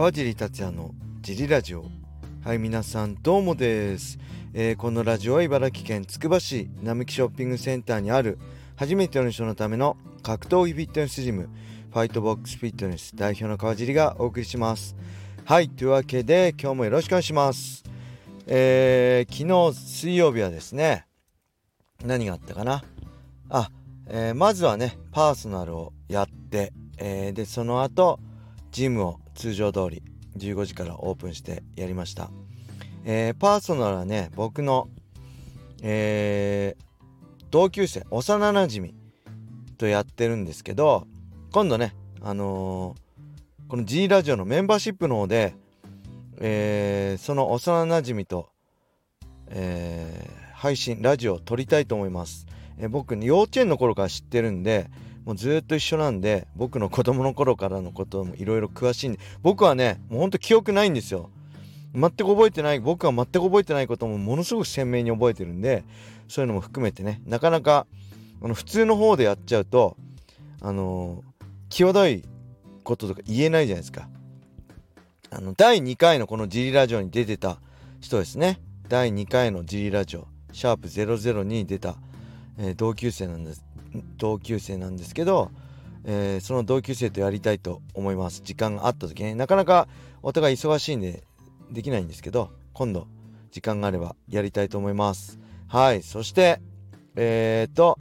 川尻達也のジリラジオ。はい皆さんどうもです、えー、このラジオは茨城県つくば市並木ショッピングセンターにある初めての人のための格闘技フィットネスジムファイトボックスフィットネス代表の川尻がお送りします。はいというわけで今日もよろしくお願いします。えー、昨日水曜日はですね何があったかな？あ、えー、まずはねパーソナルをやって、えー、でその後ジムを通常通り15時からオープンしてやりました、えー、パーソナルはね僕の、えー、同級生幼なじみとやってるんですけど今度ねあのー、この G ラジオのメンバーシップの方で、えー、その幼なじみと、えー、配信ラジオを撮りたいと思います、えー、僕幼稚園の頃から知ってるんでもうずっと一緒なんで僕の子供の頃からのこともいろいろ詳しいんで僕はねもうほんと記憶ないんですよ。全く覚えてない僕は全く覚えてないこともものすごく鮮明に覚えてるんでそういうのも含めてねなかなかあの普通の方でやっちゃうとあの、際どいこととか言えないじゃないですか。あの第2回のこのジリラジオに出てた人ですね。第2回のジリラジオシャープ00に出た、えー、同級生なんです。同級生なんですけど、えー、その同級生とやりたいと思います。時間があった時ね。なかなかお互い忙しいんでできないんですけど今度時間があればやりたいと思います。はい。そしてえー、っと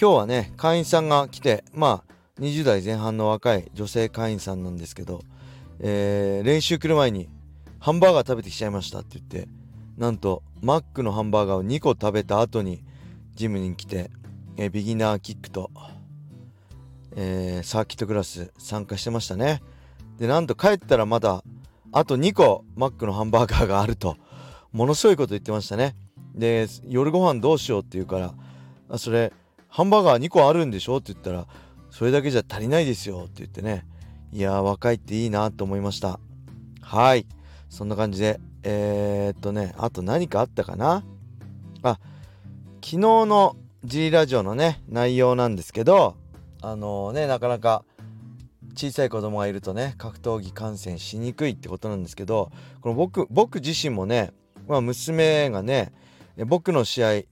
今日はね会員さんが来てまあ20代前半の若い女性会員さんなんですけど、えー、練習来る前にハンバーガー食べてきちゃいましたって言ってなんとマックのハンバーガーを2個食べた後にジムに来て、え、ビギナーキックと、えー、サーキットクラス参加してましたね。でなんと帰ったらまだあと2個マックのハンバーガーがあるとものすごいこと言ってましたね。で夜ご飯どうしようって言うからあそれハンバーガー2個あるんでしょって言ったらそれだけじゃ足りないですよって言ってね。いや若いっていいなと思いました。はい。そんな感じでえー、っとねあと何かあったかな？あ昨日の G ラジオのね内容なんですけどあのー、ねなかなか小さい子供がいるとね格闘技観戦しにくいってことなんですけどこの僕僕自身もね、まあ、娘がね僕の試合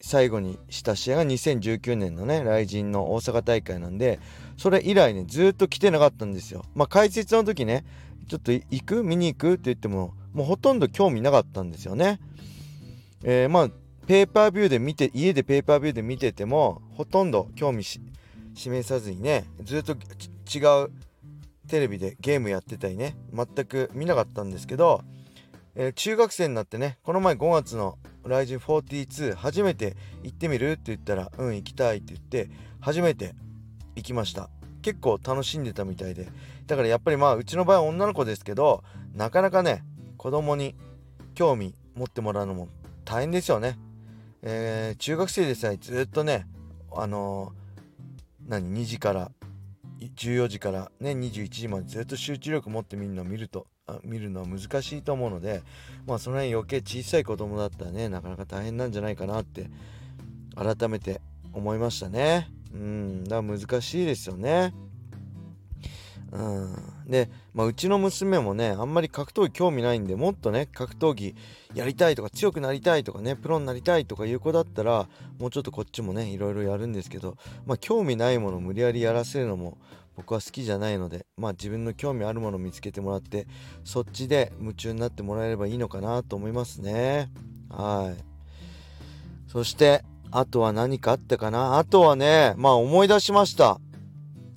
最後にした試合が2019年のね来神の大阪大会なんでそれ以来ねずっと来てなかったんですよ。まあ解説の時ねちょっと行く？見に行く？って言ってももうほとんど興味なかったんですよね。えー、まあペーパービューで見て家でペーパービューで見ててもほとんど興味示さずにねずっと違うテレビでゲームやってたりね全く見なかったんですけど、えー、中学生になってねこの前5月の「ライジン42」初めて行ってみるって言ったら「うん行きたい」って言って初めて行きました。結構楽しんでたみたいで。だからやっぱりまあうちの場合は女の子ですけどなかなかね子供に興味持ってもらうのも大変ですよね。えー、中学生でさえずっとねあのー、何2時から14時からね21時までずっと集中力持ってみるのを見ると見るのは難しいと思うのでまあその辺余計小さい子供だったらねなかなか大変なんじゃないかなって改めて思いましたね。うんだから難しいですよね。うん、で、まあ、うちの娘もねあんまり格闘技興味ないんでもっとね格闘技やりたいとか強くなりたいとかねプロになりたいとかいう子だったらもうちょっとこっちもねいろいろやるんですけどまあ興味ないもの無理やりやらせるのも僕は好きじゃないのでまあ自分の興味あるものを見つけてもらってそっちで夢中になってもらえればいいのかなと思いますね。はい。そしてあとは何かあったかな？あとはねまあ思い出しました。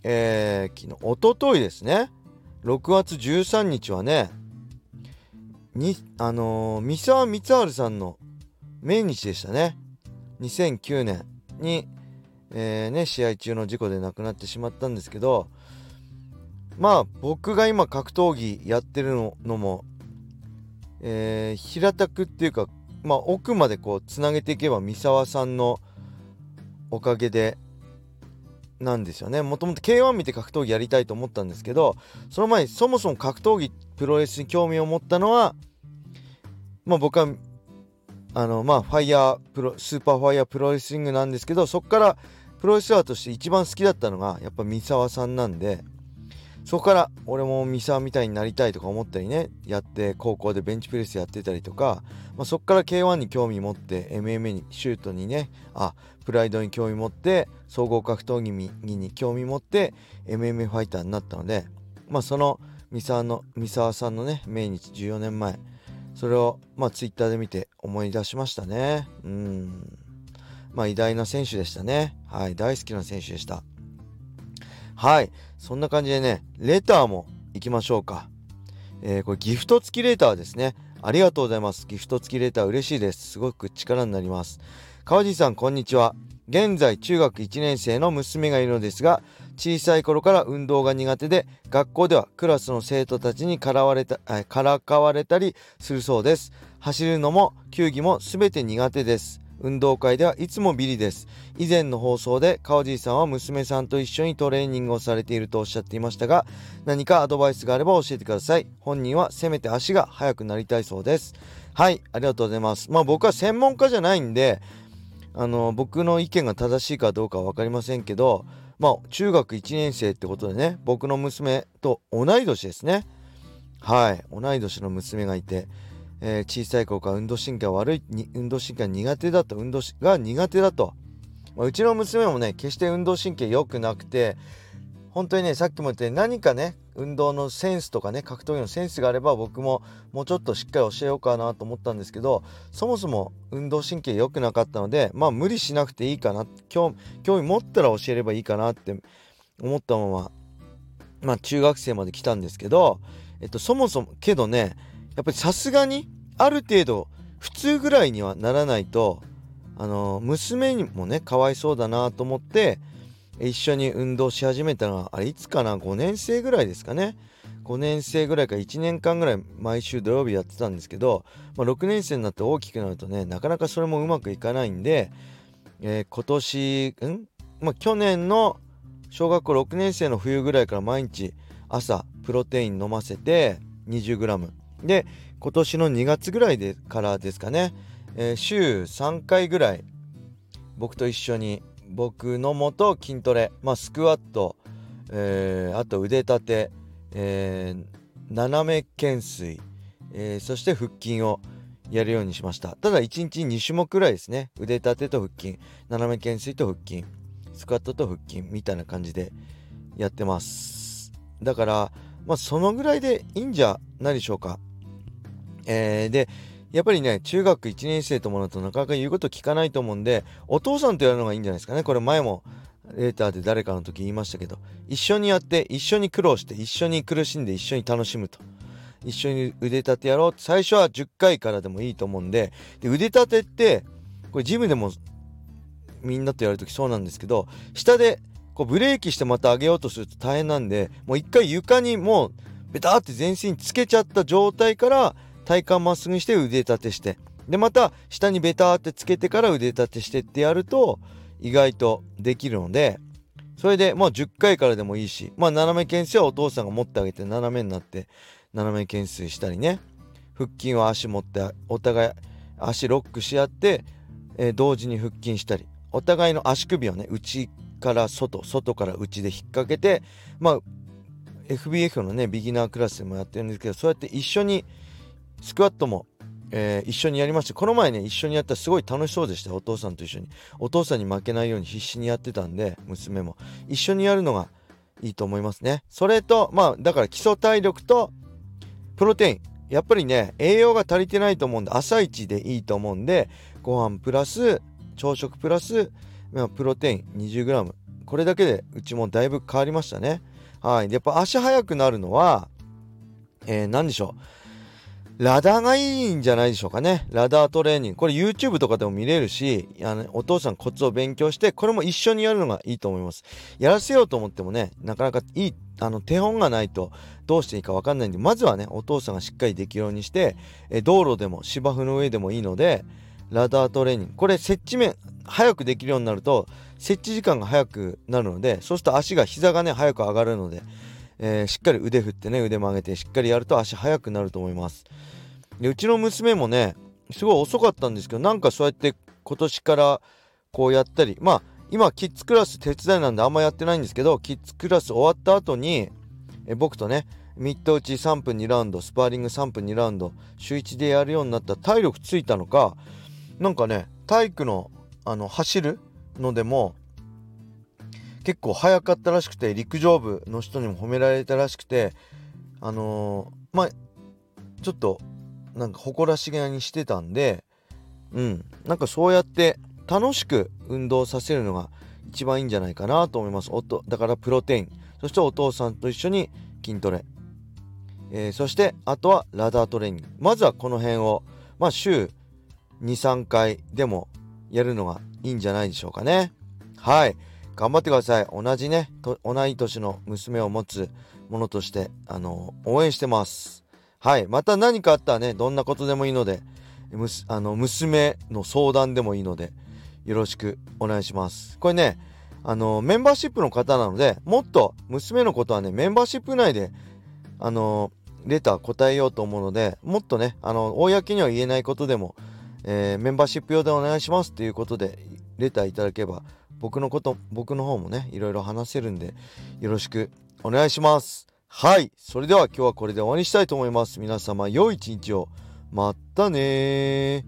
えー、昨日、おとといですね、6月13日はね、に、あのー、三沢光晴さんの命日でしたね。2009年に、えー、ね、試合中の事故で亡くなってしまったんですけど、まあ、僕が今格闘技やってるのも、えー、平たくっていうか、まあ、奥までこう、つなげていけば三沢さんのおかげで、なんですよね。もともと K1 見て格闘技やりたいと思ったんですけどその前にそもそも格闘技プロレスに興味を持ったのはまあ僕はあのまあファイヤープロスーパーファイヤープロレスリングなんですけどそこからプロレスラーとして一番好きだったのがやっぱ三沢さんなんでそこから俺も三沢みたいになりたいとか思ったりねやって高校でベンチプレスやってたりとか、まあ、そこから K1 に興味持って MMA に修斗にねあプライドに興味持って総合格闘技に興味持って MMA ファイターになったのでまあその三沢の三沢さんのね命日14年前それをまあツイッターで見て思い出しましたね。うん。まあ偉大な選手でしたね。はい大好きな選手でした。はい。そんな感じでねレターも行きましょうか。えー、これギフト付きレターですね。ありがとうございます。ギフト付きレター嬉しいです。すごく力になります。川地さんこんにちは。現在中学1年生の娘がいるのですが小さい頃から運動が苦手で学校ではクラスの生徒たちにからわれたからかわれたりするそうです。走るのも球技も全て苦手です。運動会ではいつもビリです。以前の放送で川尻さんは娘さんと一緒にトレーニングをされているとおっしゃっていましたが何かアドバイスがあれば教えてください。本人はせめて足が速くなりたいそうです。はいありがとうございます。まあ僕は専門家じゃないんであの僕の意見が正しいかどうかは分かりませんけどまあ中学1年生ってことでね僕の娘と同い年ですね。はい同い年の娘がいて、えー、小さい頃から運動神経悪い運動神経が苦手だと運動が苦手だと、まあ、うちの娘もね決して運動神経良くなくて本当にねさっきも言って何かね運動のセンスとかね格闘技のセンスがあれば僕ももうちょっとしっかり教えようかなと思ったんですけどそもそも運動神経良くなかったのでまあ無理しなくていいかな興味持ったら教えればいいかなって思ったまままあ中学生まで来たんですけどえっとそもそもけどねやっぱりさすがにある程度普通ぐらいにはならないとあの娘にもねかわいそうだなと思って一緒に運動し始めたのはあれいつかな？5年生ぐらいですかね。5年生ぐらいか1年間ぐらい毎週土曜日やってたんですけど、まあ、6年生になって大きくなるとねなかなかそれもうまくいかないんで、えー、今年ん？まあ去年の小学校6年生の冬ぐらいから毎日朝プロテイン飲ませて 20g で今年の2月ぐらいでからですかね、えー、週3回ぐらい僕と一緒に僕のもと筋トレ、まあ、スクワット、えー、あと腕立て、えー、斜め懸垂、えー、そして腹筋をやるようにしました。ただ1日2種目くらいですね。腕立てと腹筋斜め懸垂と腹筋スクワットと腹筋みたいな感じでやってます。だからまあそのぐらいでいいんじゃないでしょうか。えー、でやっぱりね、中学1年生ともなとなかなか言うこと聞かないと思うんで、お父さんとやるのがいいんじゃないですかね。これ前もレーターで誰かの時言いましたけど、一緒にやって、一緒に苦労して、一緒に苦しんで、一緒に楽しむと。一緒に腕立てやろう最初は10回からでもいいと思うんで、で腕立てって、これジムでもみんなとやるときそうなんですけど、下でこうブレーキしてまた上げようとすると大変なんで、もう一回床にもうベターって全身つけちゃった状態から体幹まっすぐして腕立てして。でまた下にベターってつけてから腕立てしてってやると意外とできるのでそれでまあ10回からでもいいしまあ斜め懸垂はお父さんが持ってあげて斜めになって斜め懸垂したりね。腹筋は足持ってお互い足ロックし合って、えー、同時に腹筋したり。お互いの足首をね内から外外から内で引っ掛けてまあ FBF のねビギナークラスでもやってるんですけどそうやって一緒にスクワットも、えー、一緒にやりましてこの前ね一緒にやったらすごい楽しそうでしたお父さんと一緒に。お父さんに負けないように必死にやってたんで娘も。一緒にやるのがいいと思いますね。それとまあだから基礎体力とプロテイン。やっぱりね栄養が足りてないと思うんで朝一でいいと思うんでご飯プラス朝食プラス、まあ、プロテイン 20g これだけでうちもだいぶ変わりましたね。はい。やっぱ足速くなるのはえー、何でしょう。ラダーがいいんじゃないでしょうかね。ラダートレーニング。これ YouTube とかでも見れるし、あのお父さんコツを勉強して、これも一緒にやるのがいいと思います。やらせようと思ってもね、なかなかいい、あの手本がないとどうしていいかわかんないんで、まずはね、お父さんがしっかりできるようにして、え道路でも芝生の上でもいいので、ラダートレーニング。これ設置面、早くできるようになると、設置時間が早くなるので、そうすると足が、膝がね、早く上がるので、えー、しっかり腕振ってね腕曲げてしっかりやると足速くなると思います。でうちの娘もねすごい遅かったんですけどなんかそうやって今年からこうやったりまあ今キッズクラス手伝いなんであんまやってないんですけどキッズクラス終わった後にえ僕とねミット打ち3分2ラウンドスパーリング3分2ラウンド週1でやるようになった体力ついたのかなんかね体育のあの走るのでも結構早かったらしくて陸上部の人にも褒められたらしくてあのー、まあちょっとなんか誇らしげにしてたんでうん。なんかそうやって楽しく運動させるのが一番いいんじゃないかなと思います。おとだからプロテイン。そしてお父さんと一緒に筋トレ、えー、そしてあとはラダートレーニング。まずはこの辺をまあ週23回でもやるのがいいんじゃないでしょうかね。はい。頑張ってください。同じね同い年の娘を持つものとしてあの応援してます。はい。また何かあったらねどんなことでもいいのであの娘の相談でもいいのでよろしくお願いします。これねあのメンバーシップの方なのでもっと娘のことはねメンバーシップ内であのレター答えようと思うのでもっとねあの公には言えないことでも、えー、メンバーシップ用でお願いしますということでレターいただければ僕のこと僕の方もねいろいろ話せるんでよろしくお願いします。はい。それでは今日はこれで終わりにしたいと思います。皆様良い一日を。またね